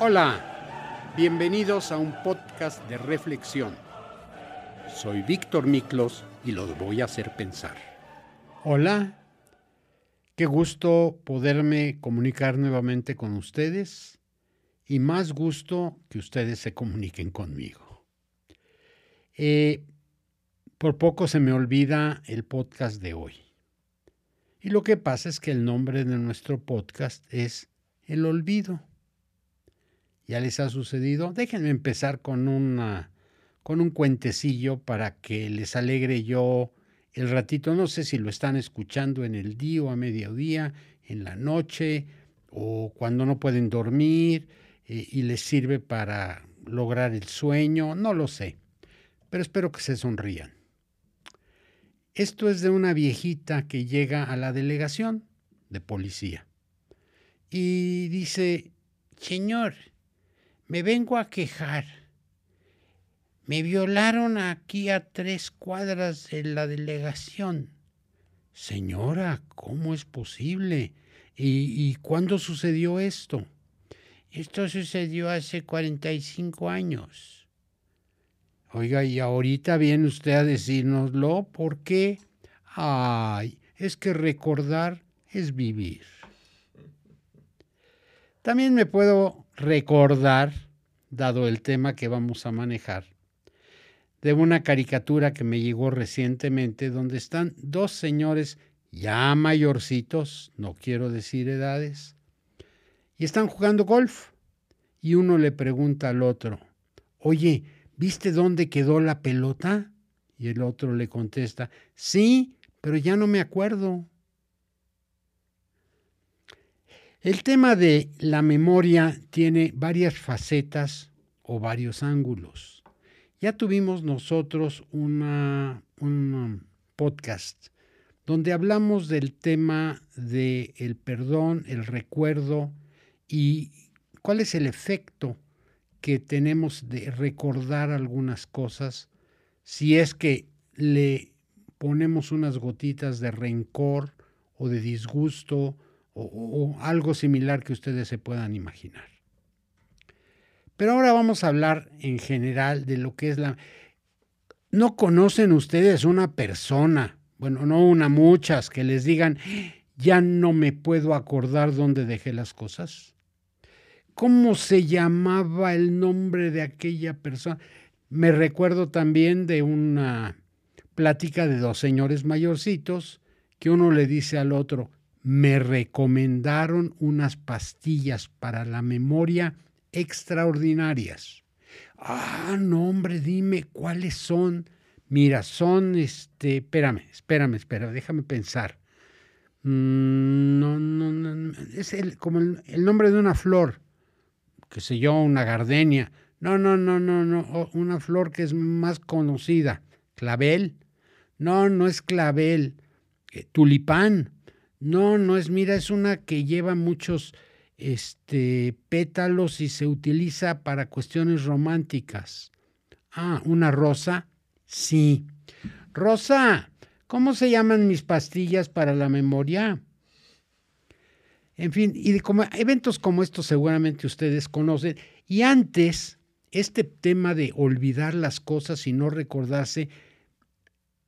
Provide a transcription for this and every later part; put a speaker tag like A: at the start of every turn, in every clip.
A: Hola, bienvenidos a un podcast de reflexión. Soy Víctor Miklos y los voy a hacer pensar. Hola, qué gusto poderme comunicar nuevamente con ustedes y más gusto que ustedes se comuniquen conmigo. Eh, por poco se me olvida el podcast de hoy. Y lo que pasa es que el nombre de nuestro podcast es El Olvido. ¿Ya les ha sucedido? Déjenme empezar con, con un cuentecillo para que les alegre yo el ratito. No sé si lo están escuchando en el día o a mediodía, en la noche o cuando no pueden dormir eh, y les sirve para lograr el sueño. No lo sé, pero espero que se sonrían. Esto es de una viejita que llega a la delegación de policía y dice, Señor, me vengo a quejar. Me violaron aquí a tres cuadras de la delegación. Señora, ¿cómo es posible? ¿Y, cuándo sucedió esto? Esto sucedió hace 45 años. Oiga, y ahorita viene usted a decírnoslo, ¿por qué? Ay, es que recordar es vivir. También me puedo recordar, dado el tema que vamos a manejar, de una caricatura que me llegó recientemente donde están dos señores ya mayorcitos, no quiero decir edades, y están jugando golf. Y uno le pregunta al otro, oye, ¿viste dónde quedó la pelota? Y el otro le contesta, sí, pero ya no me acuerdo. El tema de la memoria tiene varias facetas o varios ángulos. Ya tuvimos nosotros una, un podcast donde hablamos del tema del el perdón, el recuerdo y cuál es el efecto que tenemos de recordar algunas cosas si es que le ponemos unas gotitas de rencor o de disgusto o, algo similar que ustedes se puedan imaginar. Pero ahora vamos a hablar en general de lo que es la... ¿No conocen ustedes una persona, bueno, no una, muchas, que les digan, ya no me puedo acordar dónde dejé las cosas? ¿Cómo se llamaba el nombre de aquella persona? Me recuerdo también de una plática de dos señores mayorcitos que uno le dice al otro, me recomendaron unas pastillas para la memoria extraordinarias. Ah, no, hombre, dime cuáles son. Mira, son este, espérame, espérame, espérame, déjame pensar. Mm, no, no, no, es el, como el, nombre de una flor qué sé yo, una gardenia. No, no, no, no, no, una flor que es más conocida. Clavel. No, no es clavel. Eh, tulipán. No, no es, mira, es una que lleva muchos este, pétalos y se utiliza para cuestiones románticas. Ah, una rosa. Sí. Rosa, ¿cómo se llaman mis pastillas para la memoria? En fin, y como eventos como estos seguramente ustedes conocen. Y antes, este tema de olvidar las cosas y no recordarse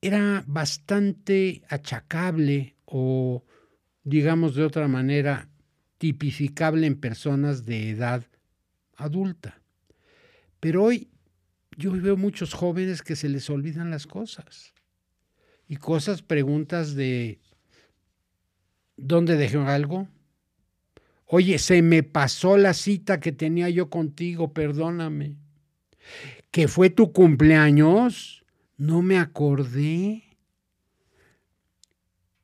A: era bastante achacable o, digamos de otra manera, tipificable en personas de edad adulta. Pero hoy yo veo muchos jóvenes que se les olvidan las cosas. Y cosas, preguntas de, ¿dónde dejé algo? Oye, se me pasó la cita que tenía yo contigo, perdóname. ¿Que fue tu cumpleaños? No me acordé.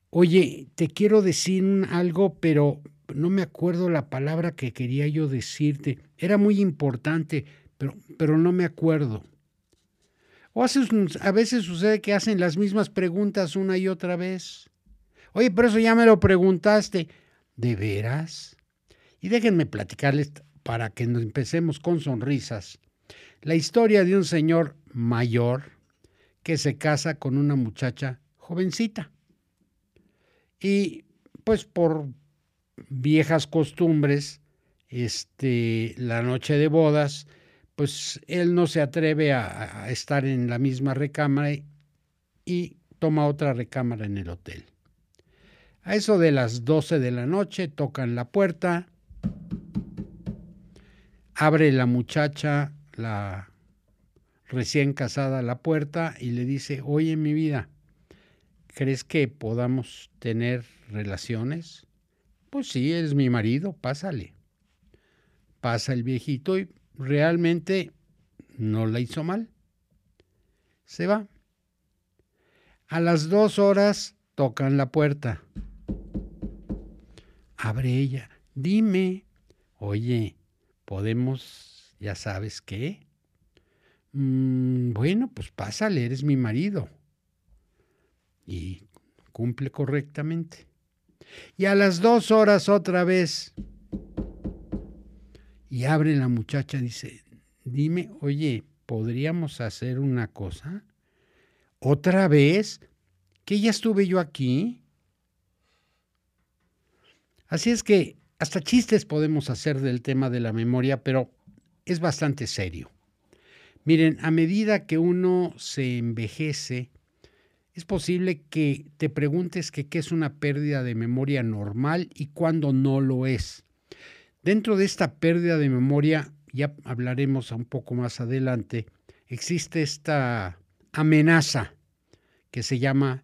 A: Oye, te quiero decir algo, pero no me acuerdo la palabra que quería yo decirte. Era muy importante, pero, pero no me acuerdo. O a veces sucede que hacen las mismas preguntas una y otra vez. Oye, pero eso ya me lo preguntaste. ¿De veras? Y déjenme platicarles para que nos empecemos con sonrisas la historia de un señor mayor que se casa con una muchacha jovencita. Y pues por viejas costumbres, este, la noche de bodas, pues él no se atreve a, estar en la misma recámara y toma otra recámara en el hotel. A eso de las 12 de la noche tocan la puerta, abre la muchacha, la recién casada, la puerta y le dice, oye mi vida, ¿crees que podamos tener relaciones? Pues sí, eres mi marido, pásale. Pasa el viejito y realmente no la hizo mal. Se va. A las dos horas tocan la puerta. Abre ella. Dime, oye, ¿podemos, ya sabes qué? Mm, bueno, pues pásale, eres mi marido. Y cumple correctamente. Y a las dos horas otra vez. Y abre la muchacha, dice, dime, oye, ¿podríamos hacer una cosa? ¿Otra vez? ¿Que ya estuve yo aquí? Así es que hasta chistes podemos hacer del tema de la memoria, pero es bastante serio. Miren, a medida que uno se envejece, es posible que te preguntes qué es una pérdida de memoria normal y cuándo no lo es. Dentro de esta pérdida de memoria, ya hablaremos un poco más adelante, existe esta amenaza que se llama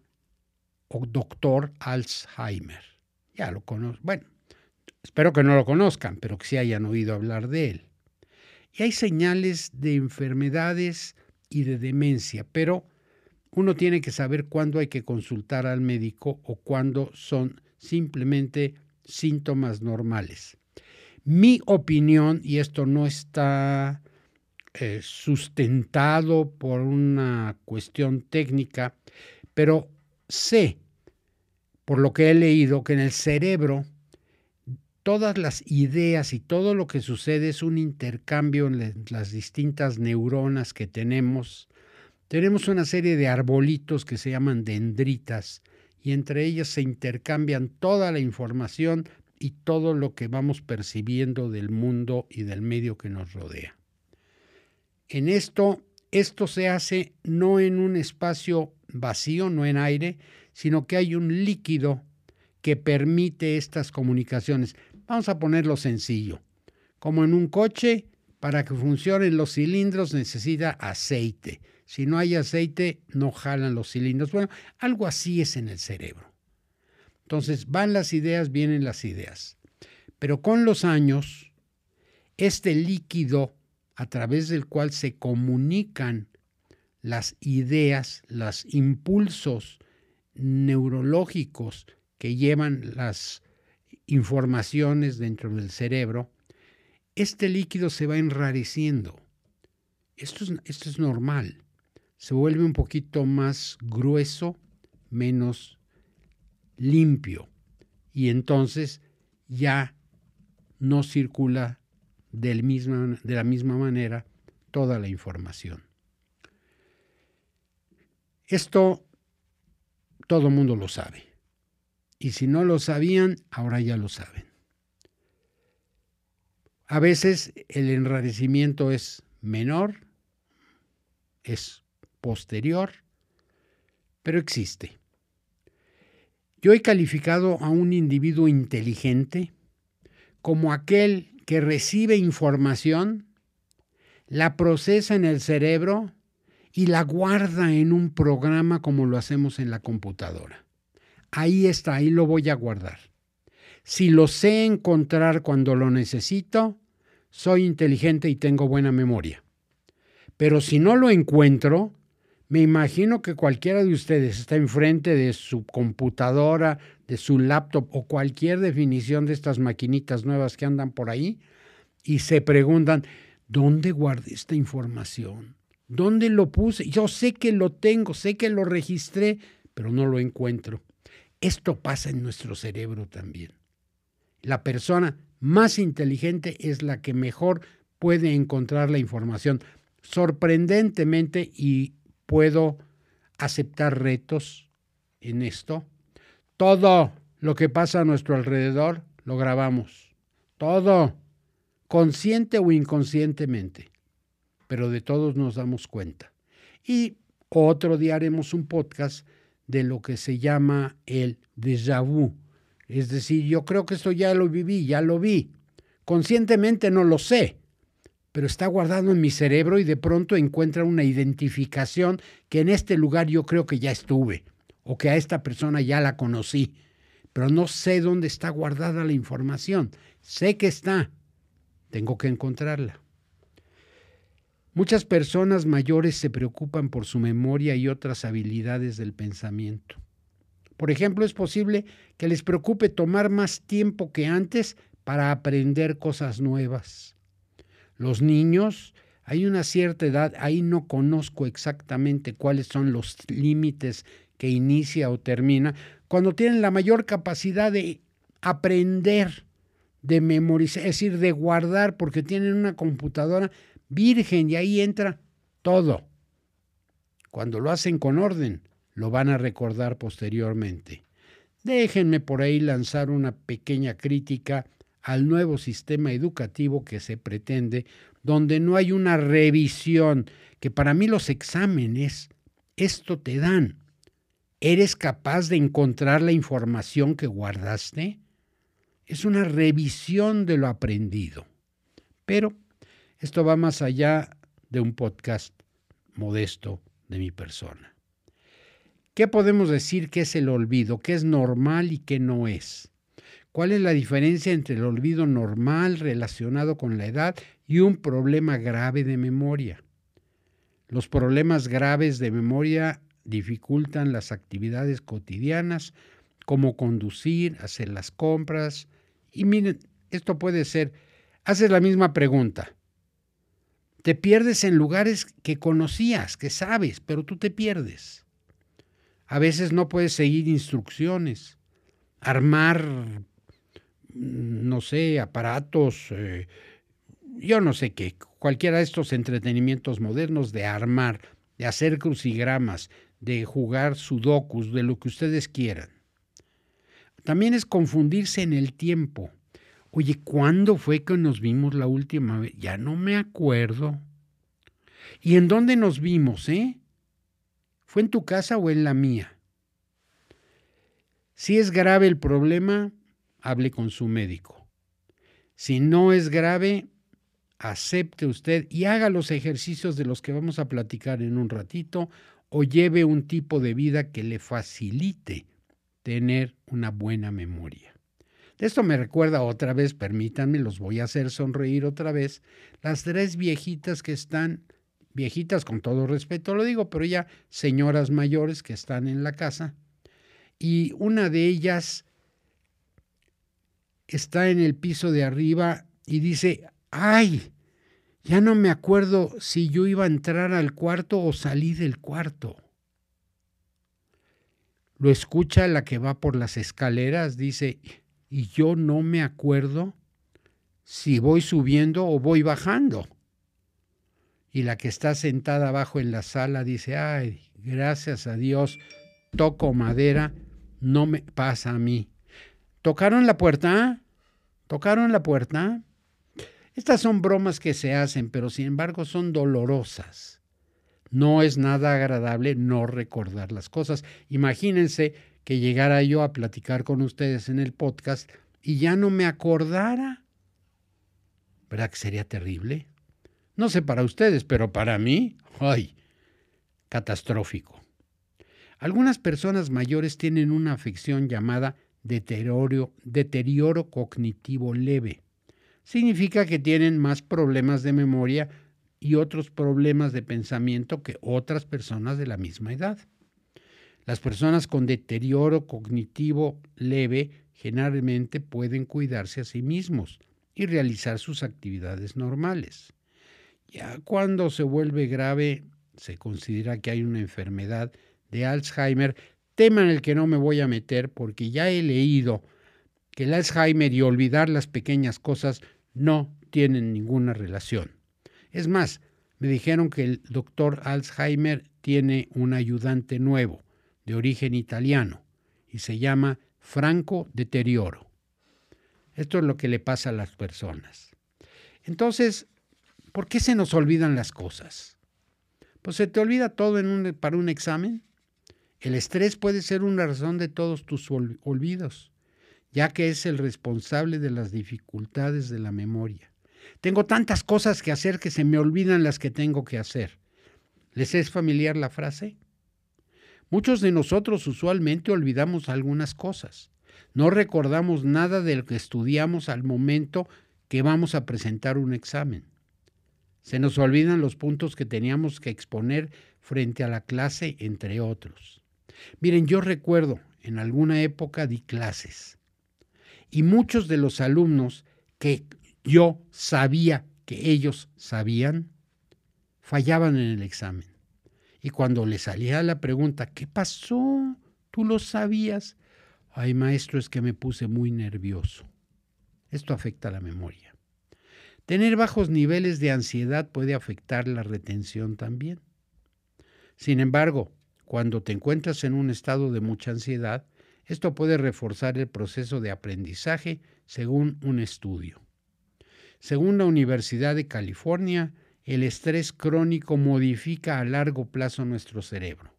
A: doctor Alzheimer. Ya lo conozco. Bueno, espero que no lo conozcan, pero que sí hayan oído hablar de él. Y hay señales de enfermedades y de demencia, pero uno tiene que saber cuándo hay que consultar al médico o cuándo son simplemente síntomas normales. Mi opinión, y esto no está eh, sustentado por una cuestión técnica, pero sé, por lo que he leído, que en el cerebro todas las ideas y todo lo que sucede es un intercambio en las distintas neuronas que tenemos. Tenemos una serie de arbolitos que se llaman dendritas y entre ellas se intercambian toda la información y todo lo que vamos percibiendo del mundo y del medio que nos rodea. En esto, esto se hace no en un espacio vacío, no en aire, sino que hay un líquido que permite estas comunicaciones. Vamos a ponerlo sencillo. Como en un coche, para que funcionen los cilindros necesita aceite. Si no hay aceite, no jalan los cilindros. Bueno, algo así es en el cerebro. Entonces, van las ideas, vienen las ideas. Pero con los años, este líquido a través del cual se comunican las ideas, los impulsos neurológicos que llevan las informaciones dentro del cerebro, este líquido se va enrareciendo. Esto es, esto es normal. Se vuelve un poquito más grueso, menos limpio. Y entonces ya no circula del misma, de la misma manera toda la información. Esto todo el mundo lo sabe. Y si no lo sabían, ahora ya lo saben. A veces el enrarecimiento es menor, es posterior, pero existe. Yo he calificado a un individuo inteligente como aquel que recibe información, la procesa en el cerebro y la guarda en un programa como lo hacemos en la computadora. Ahí está, ahí lo voy a guardar. Si lo sé encontrar cuando lo necesito, soy inteligente y tengo buena memoria. Pero si no lo encuentro, me imagino que cualquiera de ustedes está enfrente de su computadora, de su laptop o cualquier definición de estas maquinitas nuevas que andan por ahí y se preguntan, ¿dónde guardé esta información? ¿Dónde lo puse? Yo sé que lo tengo, sé que lo registré, pero no lo encuentro. Esto pasa en nuestro cerebro también. La persona más inteligente es la que mejor puede encontrar la información. Sorprendentemente, y puedo aceptar retos en esto, todo lo que pasa a nuestro alrededor lo grabamos. Todo. consciente o inconscientemente, pero de todos nos damos cuenta. Y otro día haremos un podcast de lo que se llama el déjà vu. Es decir, yo creo que esto ya lo viví, ya lo vi. Conscientemente no lo sé, pero está guardado en mi cerebro y de pronto encuentra una identificación que en este lugar yo creo que ya estuve o que a esta persona ya la conocí, pero no sé dónde está guardada la información. Sé que está, tengo que encontrarla. Muchas personas mayores se preocupan por su memoria y otras habilidades del pensamiento. Por ejemplo, es posible que les preocupe tomar más tiempo que antes para aprender cosas nuevas. Los niños, hay una cierta edad, ahí no conozco exactamente cuáles son los límites que inicia o termina, cuando tienen la mayor capacidad de aprender, de memorizar, es decir, de guardar, porque tienen una computadora virgen y ahí entra todo. Cuando lo hacen con orden, lo van a recordar posteriormente. Déjenme por ahí lanzar una pequeña crítica al nuevo sistema educativo que se pretende, donde no hay una revisión, que para mí los exámenes, esto te dan. ¿Eres capaz de encontrar la información que guardaste? Es una revisión de lo aprendido. Pero esto va más allá de un podcast modesto de mi persona. ¿Qué podemos decir que es el olvido? ¿Qué es normal y qué no es? ¿Cuál es la diferencia entre el olvido normal relacionado con la edad y un problema grave de memoria? Los problemas graves de memoria dificultan las actividades cotidianas como conducir, hacer las compras. Y miren, esto puede ser, haces la misma pregunta, te pierdes en lugares que conocías, que sabes, pero tú te pierdes. A veces no puedes seguir instrucciones, armar, no sé, aparatos, eh, yo no sé qué, cualquiera de estos entretenimientos modernos de armar, de hacer crucigramas, de jugar sudokus, de lo que ustedes quieran. También es confundirse en el tiempo. Oye, ¿cuándo fue que nos vimos la última vez? Ya no me acuerdo. ¿Y en dónde nos vimos, eh? ¿Fue en tu casa o en la mía? Si es grave el problema, hable con su médico. Si no es grave, acepte usted y haga los ejercicios de los que vamos a platicar en un ratito o lleve un tipo de vida que le facilite tener una buena memoria. De esto me recuerda otra vez, permítanme, los voy a hacer sonreír otra vez, las tres viejitas que están, viejitas con todo respeto lo digo, pero ya señoras mayores que están en la casa, y una de ellas está en el piso de arriba y dice, ay, ya no me acuerdo si yo iba a entrar al cuarto o salí del cuarto. Lo escucha la que va por las escaleras, dice, y yo no me acuerdo si voy subiendo o voy bajando. Y la que está sentada abajo en la sala dice, ay, gracias a Dios, toco madera, no me pasa a mí. ¿Tocaron la puerta? ¿Tocaron la puerta? Estas son bromas que se hacen, pero sin embargo son dolorosas. No es nada agradable no recordar las cosas. Imagínense que llegara yo a platicar con ustedes en el podcast y ya no me acordara. ¿Verdad que sería terrible? No sé para ustedes, pero para mí, ¡ay! Catastrófico. Algunas personas mayores tienen una afección llamada deterioro, deterioro cognitivo leve. Significa que tienen más problemas de memoria y otros problemas de pensamiento que otras personas de la misma edad. Las personas con deterioro cognitivo leve generalmente pueden cuidarse a sí mismos y realizar sus actividades normales. Ya cuando se vuelve grave, se considera que hay una enfermedad de Alzheimer, tema en el que no me voy a meter porque ya he leído que el Alzheimer y olvidar las pequeñas cosas no tienen ninguna relación. Es más, me dijeron que el doctor Alzheimer tiene un ayudante nuevo de origen italiano y se llama franco deterioro. Esto es lo que le pasa a las personas. Entonces, ¿por qué se nos olvidan las cosas? Pues se te olvida todo en un, para un examen. El estrés puede ser una razón de todos tus olvidos, ya que es el responsable de las dificultades de la memoria. Tengo tantas cosas que hacer que se me olvidan las que tengo que hacer. ¿Les es familiar la frase? Muchos de nosotros usualmente olvidamos algunas cosas. No recordamos nada de lo que estudiamos al momento que vamos a presentar un examen. Se nos olvidan los puntos que teníamos que exponer frente a la clase, entre otros. Miren, yo recuerdo, en alguna época di clases y muchos de los alumnos que yo sabía que ellos sabían, fallaban en el examen. Y cuando le salía la pregunta, ¿qué pasó? ¿Tú lo sabías? Ay, maestro, es que me puse muy nervioso. Esto afecta la memoria. Tener bajos niveles de ansiedad puede afectar la retención también. Sin embargo, cuando te encuentras en un estado de mucha ansiedad, esto puede reforzar el proceso de aprendizaje según un estudio. Según la Universidad de California, el estrés crónico modifica a largo plazo nuestro cerebro.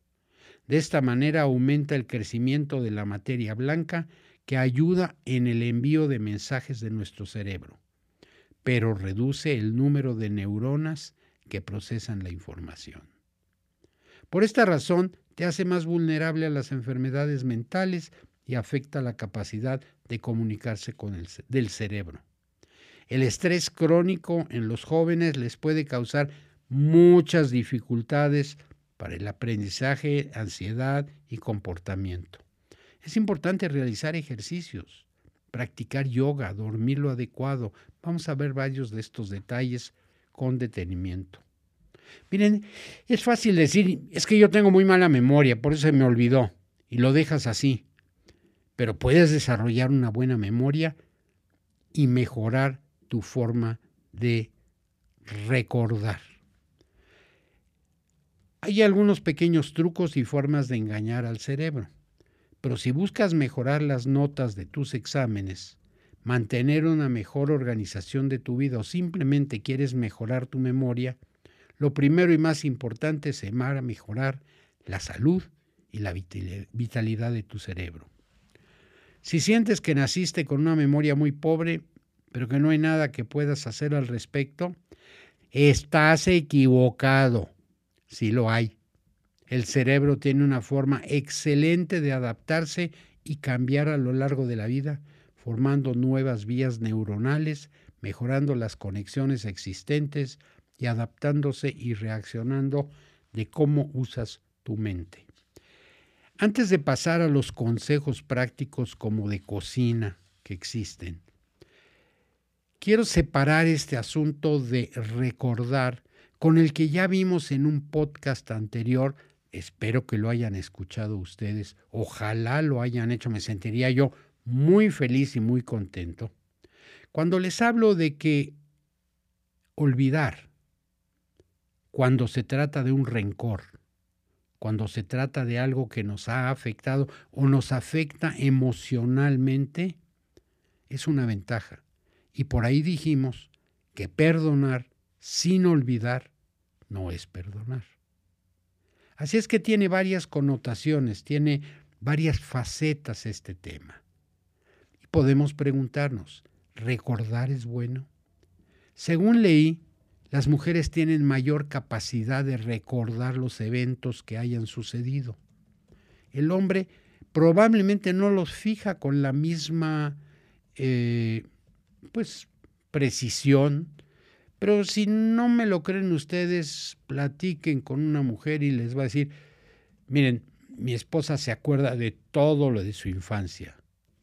A: De esta manera aumenta el crecimiento de la materia blanca que ayuda en el envío de mensajes de nuestro cerebro, pero reduce el número de neuronas que procesan la información. Por esta razón, te hace más vulnerable a las enfermedades mentales y afecta la capacidad de comunicarse con el del cerebro. El estrés crónico en los jóvenes les puede causar muchas dificultades para el aprendizaje, ansiedad y comportamiento. Es importante realizar ejercicios, practicar yoga, dormir lo adecuado. Vamos a ver varios de estos detalles con detenimiento. Miren, es fácil decir, es que yo tengo muy mala memoria, por eso se me olvidó, y lo dejas así. Pero puedes desarrollar una buena memoria y mejorar tu forma de recordar. Hay algunos pequeños trucos y formas de engañar al cerebro, pero si buscas mejorar las notas de tus exámenes, mantener una mejor organización de tu vida o simplemente quieres mejorar tu memoria, lo primero y más importante es mejorar la salud y la vitalidad de tu cerebro. Si sientes que naciste con una memoria muy pobre, pero que no hay nada que puedas hacer al respecto, estás equivocado. Si lo hay. El cerebro tiene una forma excelente de adaptarse y cambiar a lo largo de la vida, formando nuevas vías neuronales, mejorando las conexiones existentes y adaptándose y reaccionando de cómo usas tu mente. Antes de pasar a los consejos prácticos como de cocina que existen, quiero separar este asunto de recordar con el que ya vimos en un podcast anterior. Espero que lo hayan escuchado ustedes. Ojalá lo hayan hecho. Me sentiría yo muy feliz y muy contento. Cuando les hablo de que olvidar, cuando se trata de un rencor, cuando se trata de algo que nos ha afectado o nos afecta emocionalmente, es una ventaja. Y por ahí dijimos que perdonar sin olvidar no es perdonar. Así es que tiene varias connotaciones, tiene varias facetas este tema. Y podemos preguntarnos, ¿recordar es bueno? Según leí, las mujeres tienen mayor capacidad de recordar los eventos que hayan sucedido. El hombre probablemente no los fija con la misma eh, pues precisión, pero si no me lo creen ustedes, platiquen con una mujer y les va a decir, miren, mi esposa se acuerda de todo lo de su infancia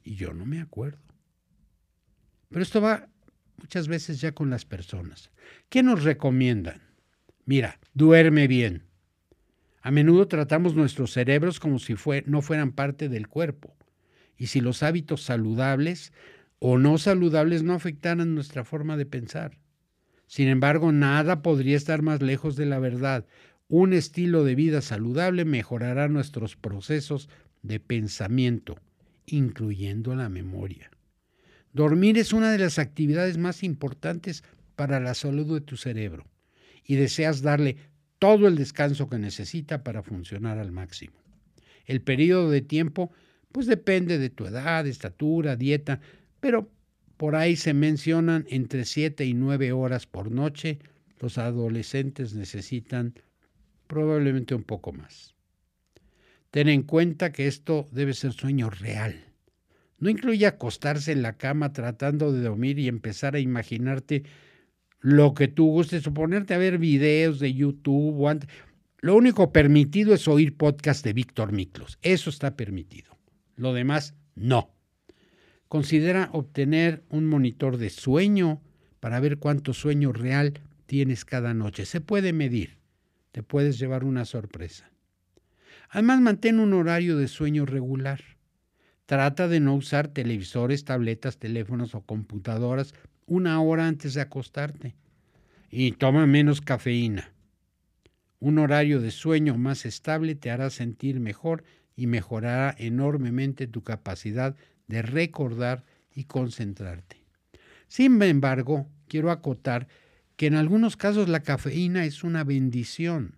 A: y yo no me acuerdo. Pero esto va muchas veces ya con las personas. ¿Qué nos recomiendan? Mira, duerme bien. A menudo tratamos nuestros cerebros como si no fueran parte del cuerpo. Y si los hábitos saludables o no saludables no afectaran nuestra forma de pensar. Sin embargo, nada podría estar más lejos de la verdad. Un estilo de vida saludable mejorará nuestros procesos de pensamiento, incluyendo la memoria. Dormir es una de las actividades más importantes para la salud de tu cerebro y deseas darle todo el descanso que necesita para funcionar al máximo. El periodo de tiempo pues depende de tu edad, estatura, dieta, pero por ahí se mencionan entre 7 y 9 horas por noche. Los adolescentes necesitan probablemente un poco más. Ten en cuenta que esto debe ser sueño real. No incluye acostarse en la cama tratando de dormir y empezar a imaginarte lo que tú gustes o ponerte a ver videos de YouTube. Lo único permitido es oír podcast de Víctor Miklos. Eso está permitido. Lo demás, no. Considera obtener un monitor de sueño para ver cuánto sueño real tienes cada noche. Se puede medir. Te puedes llevar una sorpresa. Además, mantén un horario de sueño regular. Trata de no usar televisores, tabletas, teléfonos o computadoras una hora antes de acostarte. Y toma menos cafeína. Un horario de sueño más estable te hará sentir mejor y mejorará enormemente tu capacidad de recordar y concentrarte. Sin embargo, quiero acotar que en algunos casos la cafeína es una bendición.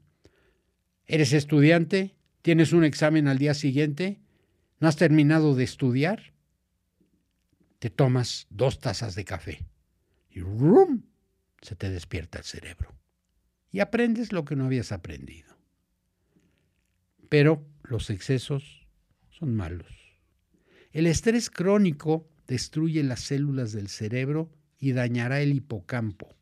A: ¿Eres estudiante? ¿Tienes un examen al día siguiente? ¿No has terminado de estudiar? Te tomas dos tazas de café y ¡rum! se te despierta el cerebro. Y aprendes lo que no habías aprendido. Pero los excesos son malos. El estrés crónico destruye las células del cerebro y dañará el hipocampo,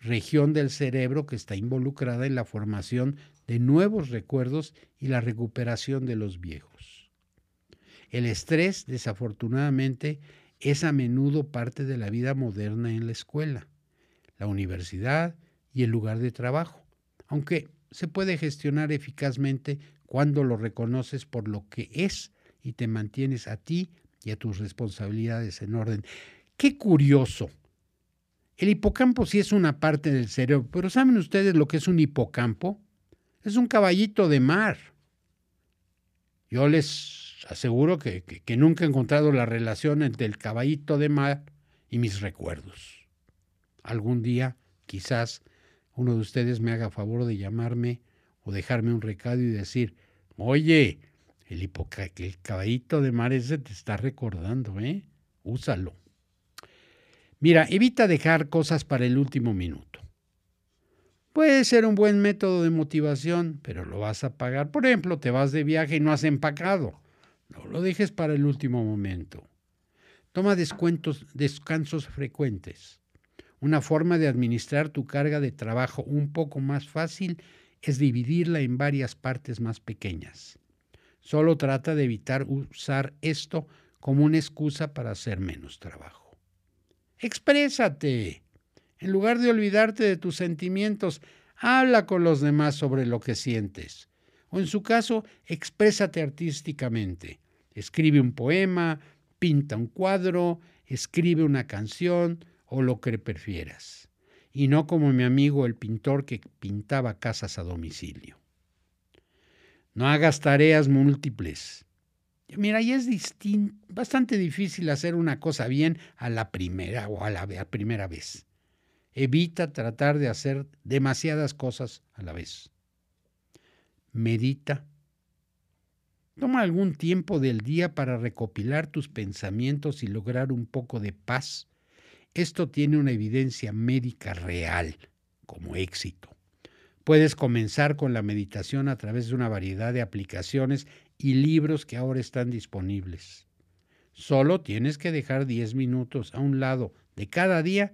A: región del cerebro que está involucrada en la formación de nuevos recuerdos y la recuperación de los viejos. El estrés, desafortunadamente, es a menudo parte de la vida moderna en la escuela, la universidad y el lugar de trabajo, aunque se puede gestionar eficazmente cuando lo reconoces por lo que es y te mantienes a ti y a tus responsabilidades en orden. Qué curioso. El hipocampo sí es una parte del cerebro, pero ¿saben ustedes lo que es un hipocampo? Es un caballito de mar. Yo les aseguro que, que, nunca he encontrado la relación entre el caballito de mar y mis recuerdos. Algún día, quizás, uno de ustedes me haga favor de llamarme o dejarme un recado y decir, oye, el, el caballito de mar ese te está recordando, ¿eh? Úsalo. Mira, evita dejar cosas para el último minuto. Puede ser un buen método de motivación, pero lo vas a pagar. Por ejemplo, te vas de viaje y no has empacado. No lo dejes para el último momento. Toma descuentos, descansos frecuentes. Una forma de administrar tu carga de trabajo un poco más fácil es dividirla en varias partes más pequeñas. Solo trata de evitar usar esto como una excusa para hacer menos trabajo. Exprésate. En lugar de olvidarte de tus sentimientos, habla con los demás sobre lo que sientes. O en su caso, exprésate artísticamente. Escribe un poema, pinta un cuadro, escribe una canción o lo que prefieras y no como mi amigo el pintor que pintaba casas a domicilio. No hagas tareas múltiples. Mira, y es bastante difícil hacer una cosa bien a la primera o a la primera vez. Evita tratar de hacer demasiadas cosas a la vez. Medita. Toma algún tiempo del día para recopilar tus pensamientos y lograr un poco de paz esto tiene una evidencia médica real como éxito. Puedes comenzar con la meditación a través de una variedad de aplicaciones y libros que ahora están disponibles. Solo tienes que dejar 10 minutos a un lado de cada día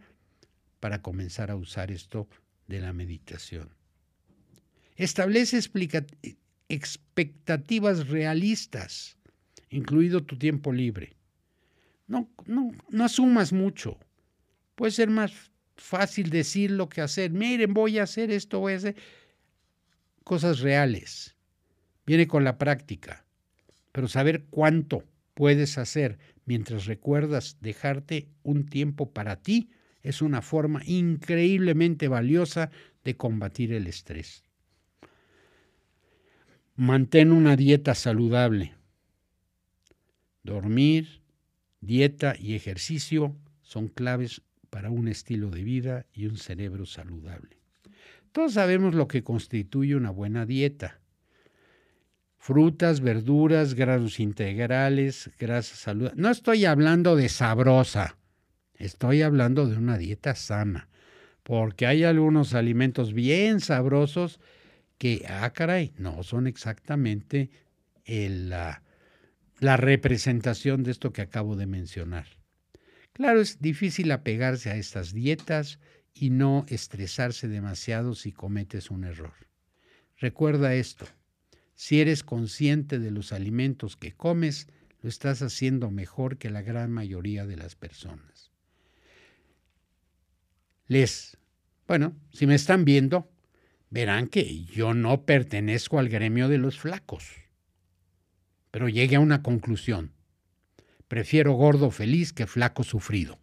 A: para comenzar a usar esto de la meditación. Establece expectativas realistas, incluido tu tiempo libre. No, no, no asumas mucho. Puede ser más fácil decirlo que hacer. Miren, voy a hacer esto, voy a hacer cosas reales. Viene con la práctica. Pero saber cuánto puedes hacer mientras recuerdas dejarte un tiempo para ti es una forma increíblemente valiosa de combatir el estrés. Mantén una dieta saludable. Dormir, dieta y ejercicio son claves para un estilo de vida y un cerebro saludable. Todos sabemos lo que constituye una buena dieta. Frutas, verduras, granos integrales, grasas saludables. No estoy hablando de sabrosa, estoy hablando de una dieta sana, porque hay algunos alimentos bien sabrosos que, ah, caray, no son exactamente la, la representación de esto que acabo de mencionar. Claro, es difícil apegarse a estas dietas y no estresarse demasiado si cometes un error. Recuerda esto, si eres consciente de los alimentos que comes, lo estás haciendo mejor que la gran mayoría de las personas. Les, bueno, si me están viendo, verán que yo no pertenezco al gremio de los flacos. Pero llegué a una conclusión. Prefiero gordo feliz que flaco sufrido.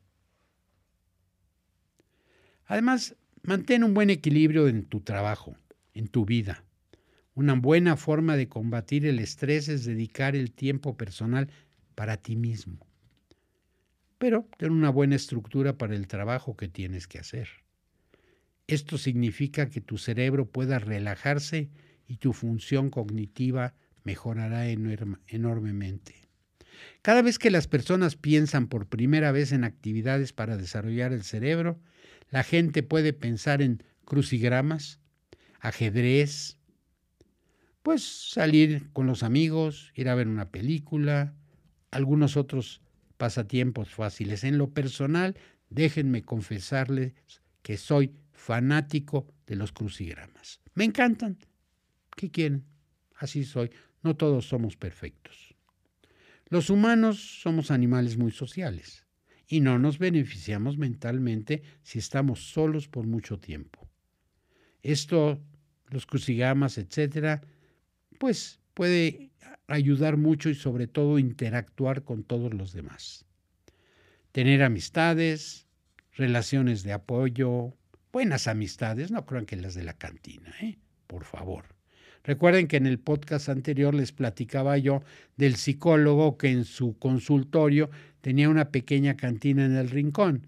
A: Además, mantén un buen equilibrio en tu trabajo, en tu vida. Una buena forma de combatir el estrés es dedicar el tiempo personal para ti mismo. Pero ten una buena estructura para el trabajo que tienes que hacer. Esto significa que tu cerebro pueda relajarse y tu función cognitiva mejorará enormemente. Cada vez que las personas piensan por primera vez en actividades para desarrollar el cerebro, la gente puede pensar en crucigramas, ajedrez, pues salir con los amigos, ir a ver una película, algunos otros pasatiempos fáciles. En lo personal, déjenme confesarles que soy fanático de los crucigramas. Me encantan. ¿Qué quieren? Así soy. No todos somos perfectos. Los humanos somos animales muy sociales y no nos beneficiamos mentalmente si estamos solos por mucho tiempo. Esto, los crucigramas, etcétera, pues puede ayudar mucho y sobre todo interactuar con todos los demás. Tener amistades, relaciones de apoyo, buenas amistades, no crean que las de la cantina, ¿eh? por favor. Recuerden que en el podcast anterior les platicaba yo del psicólogo que en su consultorio tenía una pequeña cantina en el rincón.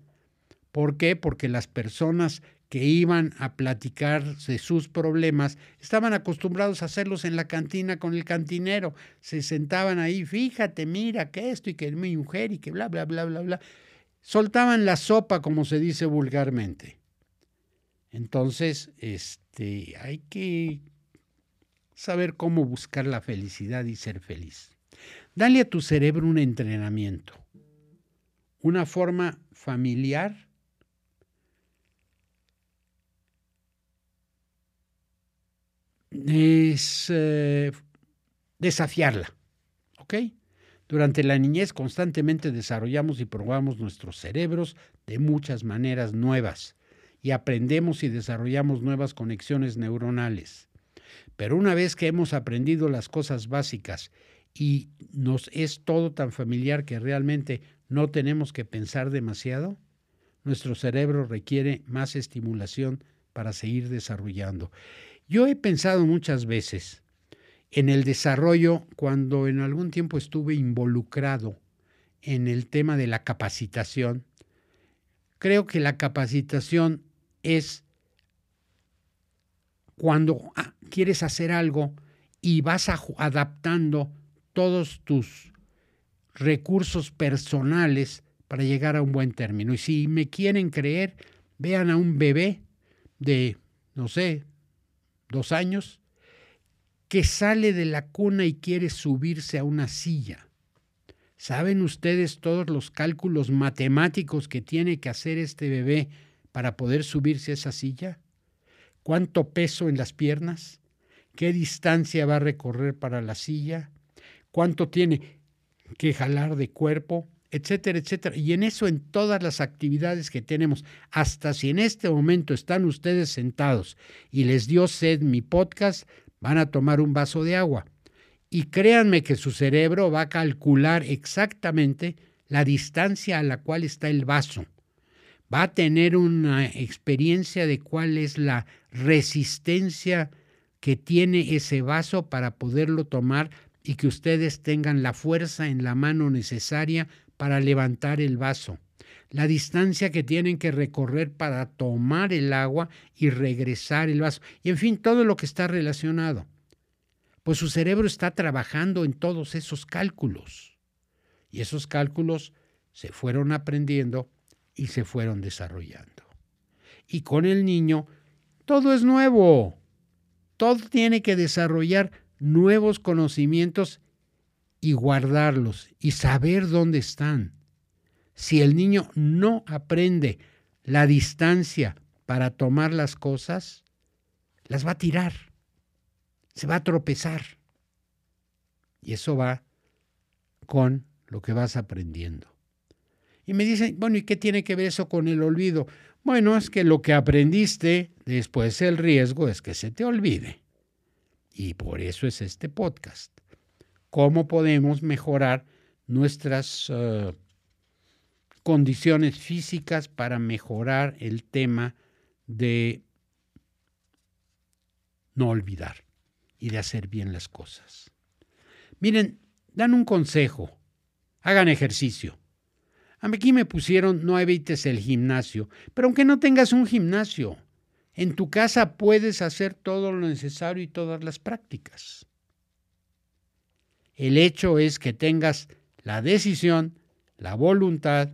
A: ¿Por qué? Porque las personas que iban a platicar de sus problemas estaban acostumbrados a hacerlos en la cantina con el cantinero. Se sentaban ahí, fíjate, mira que esto y que mi mujer y que bla, bla, bla, bla, bla. Soltaban la sopa, como se dice vulgarmente. Entonces, este, hay que saber cómo buscar la felicidad y ser feliz. Dale a tu cerebro un entrenamiento una forma familiar es eh, desafiarla. ¿Ok? Durante la niñez constantemente desarrollamos y probamos nuestros cerebros de muchas maneras nuevas y aprendemos y desarrollamos nuevas conexiones neuronales. Pero una vez que hemos aprendido las cosas básicas y nos es todo tan familiar que realmente no tenemos que pensar demasiado, nuestro cerebro requiere más estimulación para seguir desarrollando. Yo he pensado muchas veces en el desarrollo cuando en algún tiempo estuve involucrado en el tema de la capacitación. Creo que la capacitación es cuando ah, quieres hacer algo y vas adaptando todos tus recursos personales para llegar a un buen término. Y si me quieren creer, vean a un bebé de, no sé, dos años, que sale de la cuna y quiere subirse a una silla. ¿Saben ustedes todos los cálculos matemáticos que tiene que hacer este bebé para poder subirse a esa silla? ¿Cuánto peso en las piernas? ¿Qué distancia va a recorrer para la silla? ¿Cuánto tiene? que jalar de cuerpo, etcétera, etcétera. Y en eso, en todas las actividades que tenemos, hasta si en este momento están ustedes sentados y les dio sed mi podcast, van a tomar un vaso de agua. Y créanme que su cerebro va a calcular exactamente la distancia a la cual está el vaso. Va a tener una experiencia de cuál es la resistencia que tiene ese vaso para poderlo tomar y que ustedes tengan la fuerza en la mano necesaria para levantar el vaso. la distancia que tienen que recorrer para tomar el agua y regresar el vaso, y en fin, todo lo que está relacionado. Pues su cerebro está trabajando en todos esos cálculos. Y esos cálculos se fueron aprendiendo y se fueron desarrollando. Y con el niño, todo es nuevo. Todo tiene que desarrollar nuevos conocimientos y guardarlos y saber dónde están. Si el niño no aprende la distancia para tomar las cosas, las va a tirar, se va a tropezar. Y eso va con lo que vas aprendiendo. Y me dicen, bueno, ¿y qué tiene que ver eso con el olvido? Bueno, es que lo que aprendiste, después el riesgo es que se te olvide. Y por eso es este podcast. ¿Cómo podemos mejorar nuestras eh, condiciones físicas para mejorar el tema de no olvidar y de hacer bien las cosas? Miren, dan un consejo. Hagan ejercicio. Aquí me pusieron no evites el gimnasio, pero aunque no tengas un gimnasio, en tu casa puedes hacer todo lo necesario y todas las prácticas. El hecho es que tengas la decisión, la voluntad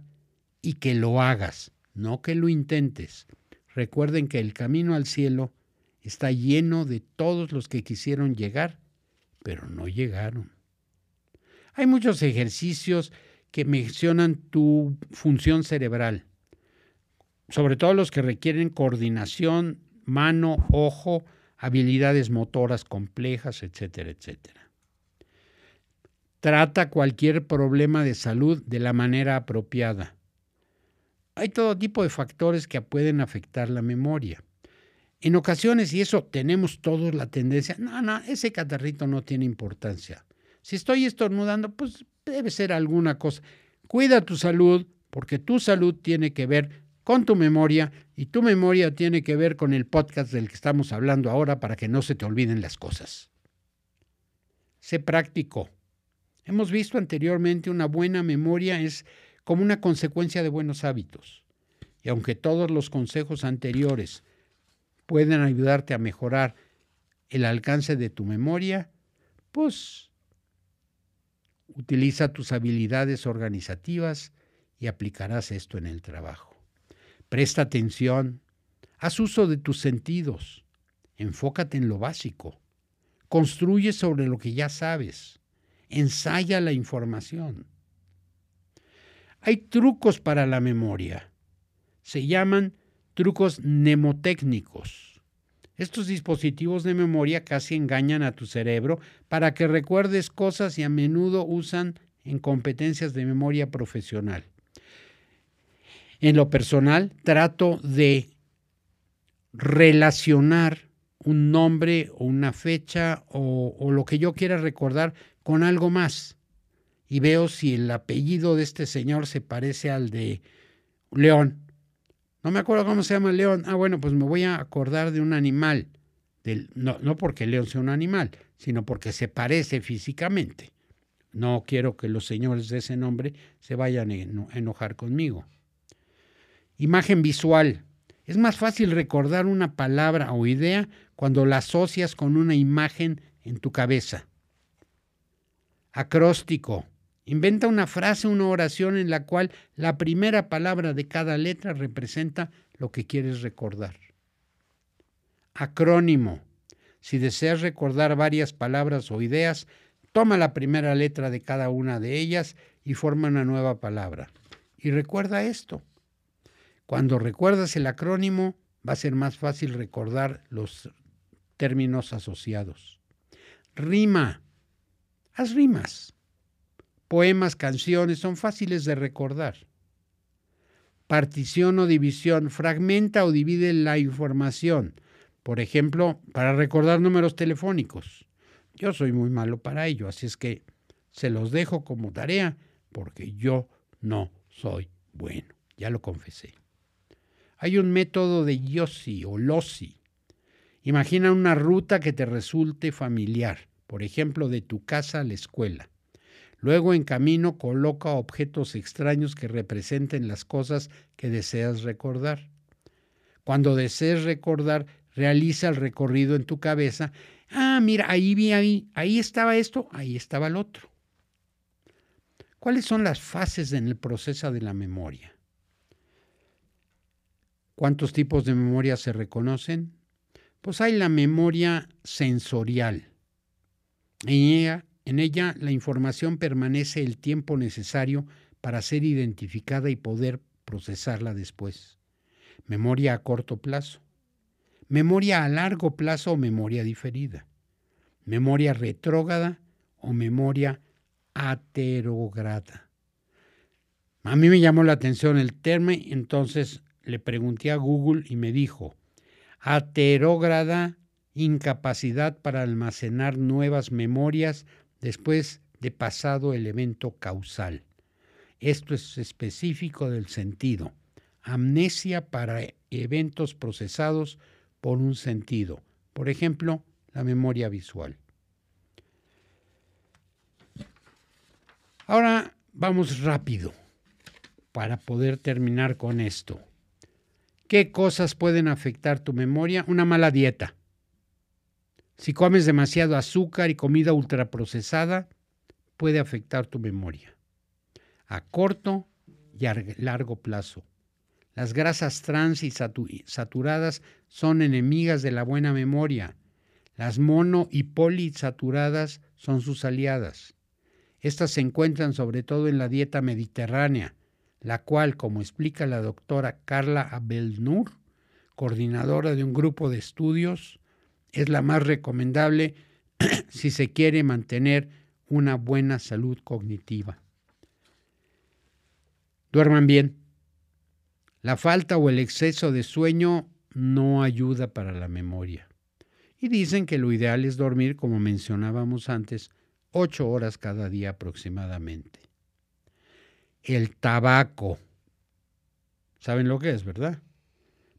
A: y que lo hagas, no que lo intentes. Recuerden que el camino al cielo está lleno de todos los que quisieron llegar, pero no llegaron. Hay muchos ejercicios que mencionan tu función cerebral, sobre todo los que requieren coordinación, mano, ojo, habilidades motoras complejas, etcétera, etcétera. Trata cualquier problema de salud de la manera apropiada. Hay todo tipo de factores que pueden afectar la memoria. En ocasiones, y eso tenemos todos la tendencia, no, no, ese catarrito no tiene importancia. Si estoy estornudando, pues debe ser alguna cosa. Cuida tu salud, porque tu salud tiene que ver con tu memoria y tu memoria tiene que ver con el podcast del que estamos hablando ahora para que no se te olviden las cosas. Sé práctico. Hemos visto anteriormente una buena memoria es como una consecuencia de buenos hábitos. Y aunque todos los consejos anteriores pueden ayudarte a mejorar el alcance de tu memoria, pues Utiliza tus habilidades organizativas y aplicarás esto en el trabajo. Presta atención, haz uso de tus sentidos, enfócate en lo básico, construye sobre lo que ya sabes, ensaya la información. Hay trucos para la memoria, se llaman trucos mnemotécnicos estos dispositivos de memoria casi engañan a tu cerebro para que recuerdes cosas y a menudo usan en competencias de memoria profesional. En lo personal, trato de relacionar un nombre o una fecha o, lo que yo quiera recordar con algo más. Y veo si el apellido de este señor se parece al de León. No me acuerdo cómo se llama león. Ah, bueno, pues me voy a acordar de un animal. No, no porque el león sea un animal, sino porque se parece físicamente. No quiero que los señores de ese nombre se vayan a enojar conmigo. Imagen visual. Es más fácil recordar una palabra o idea cuando la asocias con una imagen en tu cabeza. Acróstico. Inventa una frase, una oración en la cual la primera palabra de cada letra representa lo que quieres recordar. Acrónimo. Si deseas recordar varias palabras o ideas, toma la primera letra de cada una de ellas y forma una nueva palabra. Y recuerda esto. Cuando recuerdas el acrónimo, va a ser más fácil recordar los términos asociados. Rima. Haz rimas poemas, canciones, son fáciles de recordar. Partición o división, fragmenta o divide la información. Por ejemplo, para recordar números telefónicos. Yo soy muy malo para ello, así es que se los dejo como tarea porque yo no soy bueno. Ya lo confesé. Hay un método de Yossi o Lossi. Imagina una ruta que te resulte familiar, por ejemplo, de tu casa a la escuela. Luego en camino coloca objetos extraños que representen las cosas que deseas recordar. Cuando desees recordar, realiza el recorrido en tu cabeza. Ah, mira, ahí vi ahí, ahí estaba esto, ahí estaba el otro. ¿Cuáles son las fases en el proceso de la memoria? ¿Cuántos tipos de memoria se reconocen? Pues hay la memoria sensorial. En ella, en ella la información permanece el tiempo necesario para ser identificada y poder procesarla después. Memoria a corto plazo. Memoria a largo plazo o memoria diferida. Memoria retrógrada o memoria aterograda. A mí me llamó la atención el término, entonces le pregunté a Google y me dijo, aterógrada, incapacidad para almacenar nuevas memorias después de pasado el evento causal. Esto es específico del sentido. Amnesia para eventos procesados por un sentido. Por ejemplo, la memoria visual. Ahora vamos rápido para poder terminar con esto. ¿Qué cosas pueden afectar tu memoria? Una mala dieta. Si comes demasiado azúcar y comida ultraprocesada, puede afectar tu memoria. A corto y a largo plazo. Las grasas trans y saturadas son enemigas de la buena memoria. Las mono y polisaturadas son sus aliadas. Estas se encuentran sobre todo en la dieta mediterránea, la cual, como explica la doctora Carla Abelnur, coordinadora de un grupo de estudios, es la más recomendable si se quiere mantener una buena salud cognitiva. Duerman bien. La falta o el exceso de sueño no ayuda para la memoria. Y dicen que lo ideal es dormir, como mencionábamos antes, ocho horas cada día aproximadamente el tabaco. ¿Saben lo que es, verdad?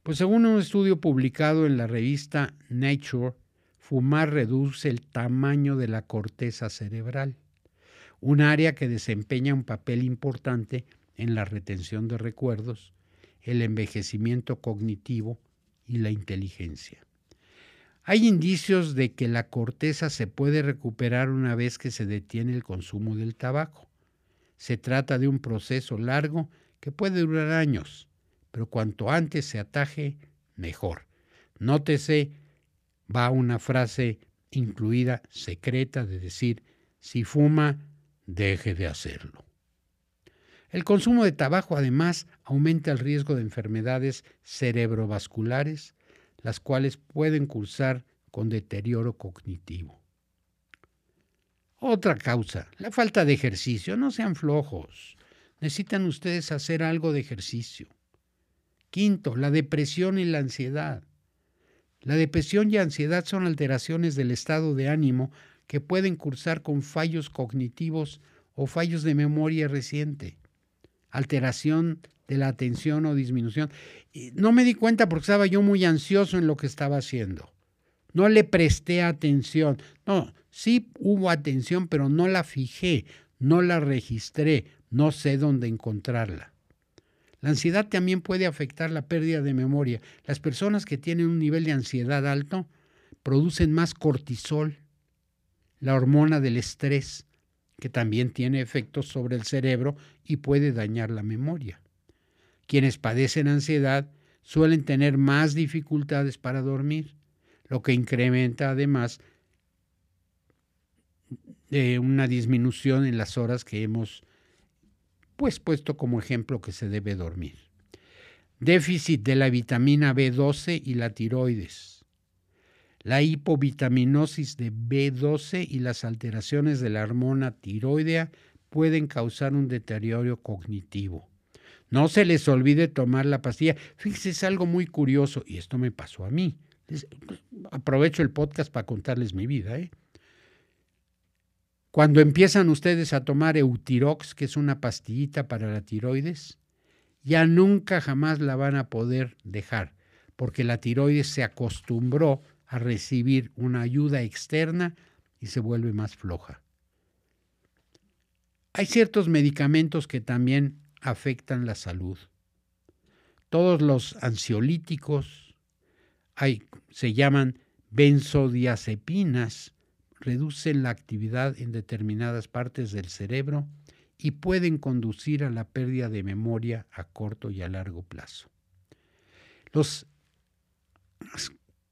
A: Pues según un estudio publicado en la revista Nature, fumar reduce el tamaño de la corteza cerebral, un área que desempeña un papel importante en la retención de recuerdos, el envejecimiento cognitivo y la inteligencia. Hay indicios de que la corteza se puede recuperar una vez que se detiene el consumo del tabaco. Se trata de un proceso largo que puede durar años, pero cuanto antes se ataje, mejor. Nótese, va una frase incluida secreta de decir, si fuma, deje de hacerlo. El consumo de tabaco además aumenta el riesgo de enfermedades cerebrovasculares, las cuales pueden cursar con deterioro cognitivo. Otra causa, la falta de ejercicio. No sean flojos. Necesitan ustedes hacer algo de ejercicio. Quinto, la depresión y la ansiedad. La depresión y ansiedad son alteraciones del estado de ánimo que pueden cursar con fallos cognitivos o fallos de memoria reciente, alteración de la atención o disminución. No me di cuenta porque estaba yo muy ansioso en lo que estaba haciendo. No le presté atención. No, sí hubo atención, pero no la fijé, no la registré, no sé dónde encontrarla. La ansiedad también puede afectar la pérdida de memoria. Las personas que tienen un nivel de ansiedad alto producen más cortisol, la hormona del estrés, que también tiene efectos sobre el cerebro y puede dañar la memoria. Quienes padecen ansiedad suelen tener más dificultades para dormir lo que incrementa además de una disminución en las horas que hemos pues puesto como ejemplo que se debe dormir. Déficit de la vitamina B12 y la tiroides. La hipovitaminosis de B12 y las alteraciones de la hormona tiroidea pueden causar un deterioro cognitivo. No se les olvide tomar la pastilla. Fíjense, es algo muy curioso, y esto me pasó a mí aprovecho el podcast para contarles mi vida. ¿eh? Cuando empiezan ustedes a tomar Eutirox, que es una pastillita para la tiroides, ya nunca jamás la van a poder dejar, porque la tiroides se acostumbró a recibir una ayuda externa y se vuelve más floja. Hay ciertos medicamentos que también afectan la salud. Todos los ansiolíticos se llaman benzodiazepinas, reducen la actividad en determinadas partes del cerebro y pueden conducir a la pérdida de memoria a corto y a largo plazo. Los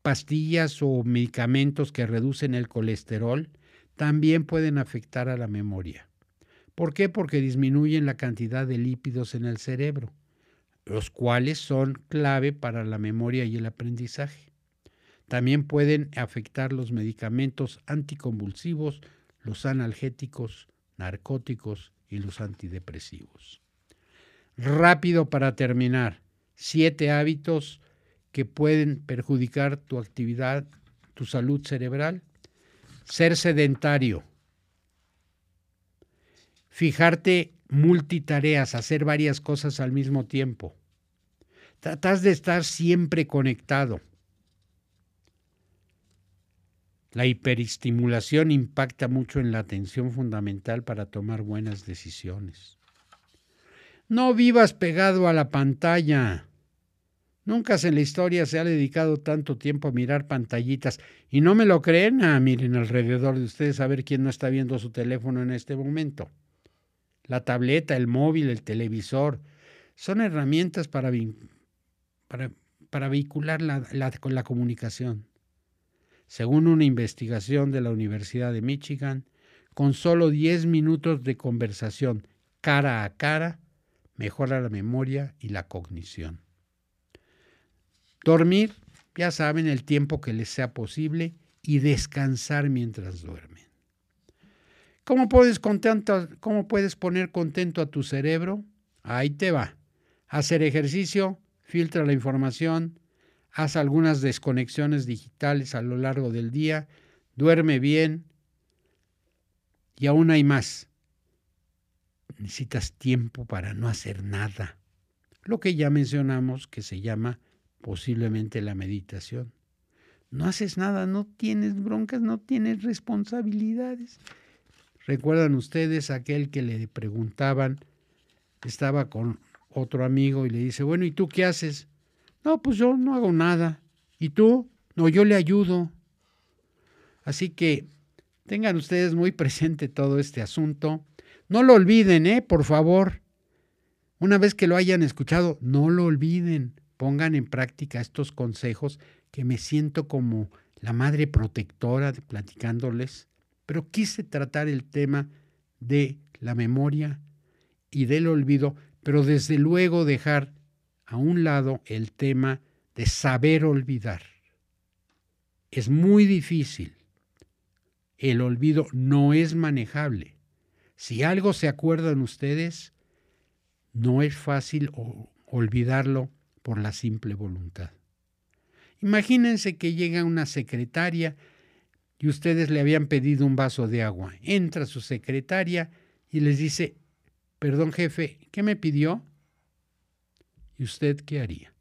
A: pastillas o medicamentos que reducen el colesterol también pueden afectar a la memoria. ¿Por qué? Porque disminuyen la cantidad de lípidos en el cerebro, los cuales son clave para la memoria y el aprendizaje. También pueden afectar los medicamentos anticonvulsivos, los analgéticos, narcóticos y los antidepresivos. Rápido para terminar, siete hábitos que pueden perjudicar tu actividad, tu salud cerebral. Ser sedentario. Fijarte multitareas, hacer varias cosas al mismo tiempo. Tratas de estar siempre conectado. La hiperestimulación impacta mucho en la atención fundamental para tomar buenas decisiones. No vivas pegado a la pantalla. Nunca en la historia se ha dedicado tanto tiempo a mirar pantallitas. Y no me lo creen, ah, miren alrededor de ustedes a ver quién no está viendo su teléfono en este momento. La tableta, el móvil, el televisor, son herramientas para, para, vehicular la, la comunicación. Según una investigación de la Universidad de Michigan, con solo 10 minutos de conversación cara a cara, mejora la memoria y la cognición. Dormir, ya saben, el tiempo que les sea posible y descansar mientras duermen. ¿Cómo puedes, ¿Cómo puedes poner contento a tu cerebro? Ahí te va. Hacer ejercicio, filtra la información, haz algunas desconexiones digitales a lo largo del día, duerme bien y aún hay más. Necesitas tiempo para no hacer nada. Lo que ya mencionamos que se llama posiblemente la meditación. No haces nada, no tienes broncas, no tienes responsabilidades. ¿Recuerdan ustedes aquel que le preguntaban, estaba con otro amigo y le dice, bueno, ¿y tú qué haces? No, pues yo no hago nada. ¿Y tú? No, yo le ayudo. Así que tengan ustedes muy presente todo este asunto. No lo olviden, ¿eh? Por favor. Una vez que lo hayan escuchado, no lo olviden pongan en práctica estos consejos que me siento como la madre protectora platicándoles, pero quise tratar el tema de la memoria y del olvido, pero desde luego dejar a un lado el tema de saber olvidar. Es muy difícil. El olvido no es manejable. Si algo se acuerdan ustedes, no es fácil olvidarlo por la simple voluntad. Imagínense que llega una secretaria y ustedes le habían pedido un vaso de agua. Entra su secretaria y les dice, perdón jefe, ¿qué me pidió? ¿Y usted qué haría?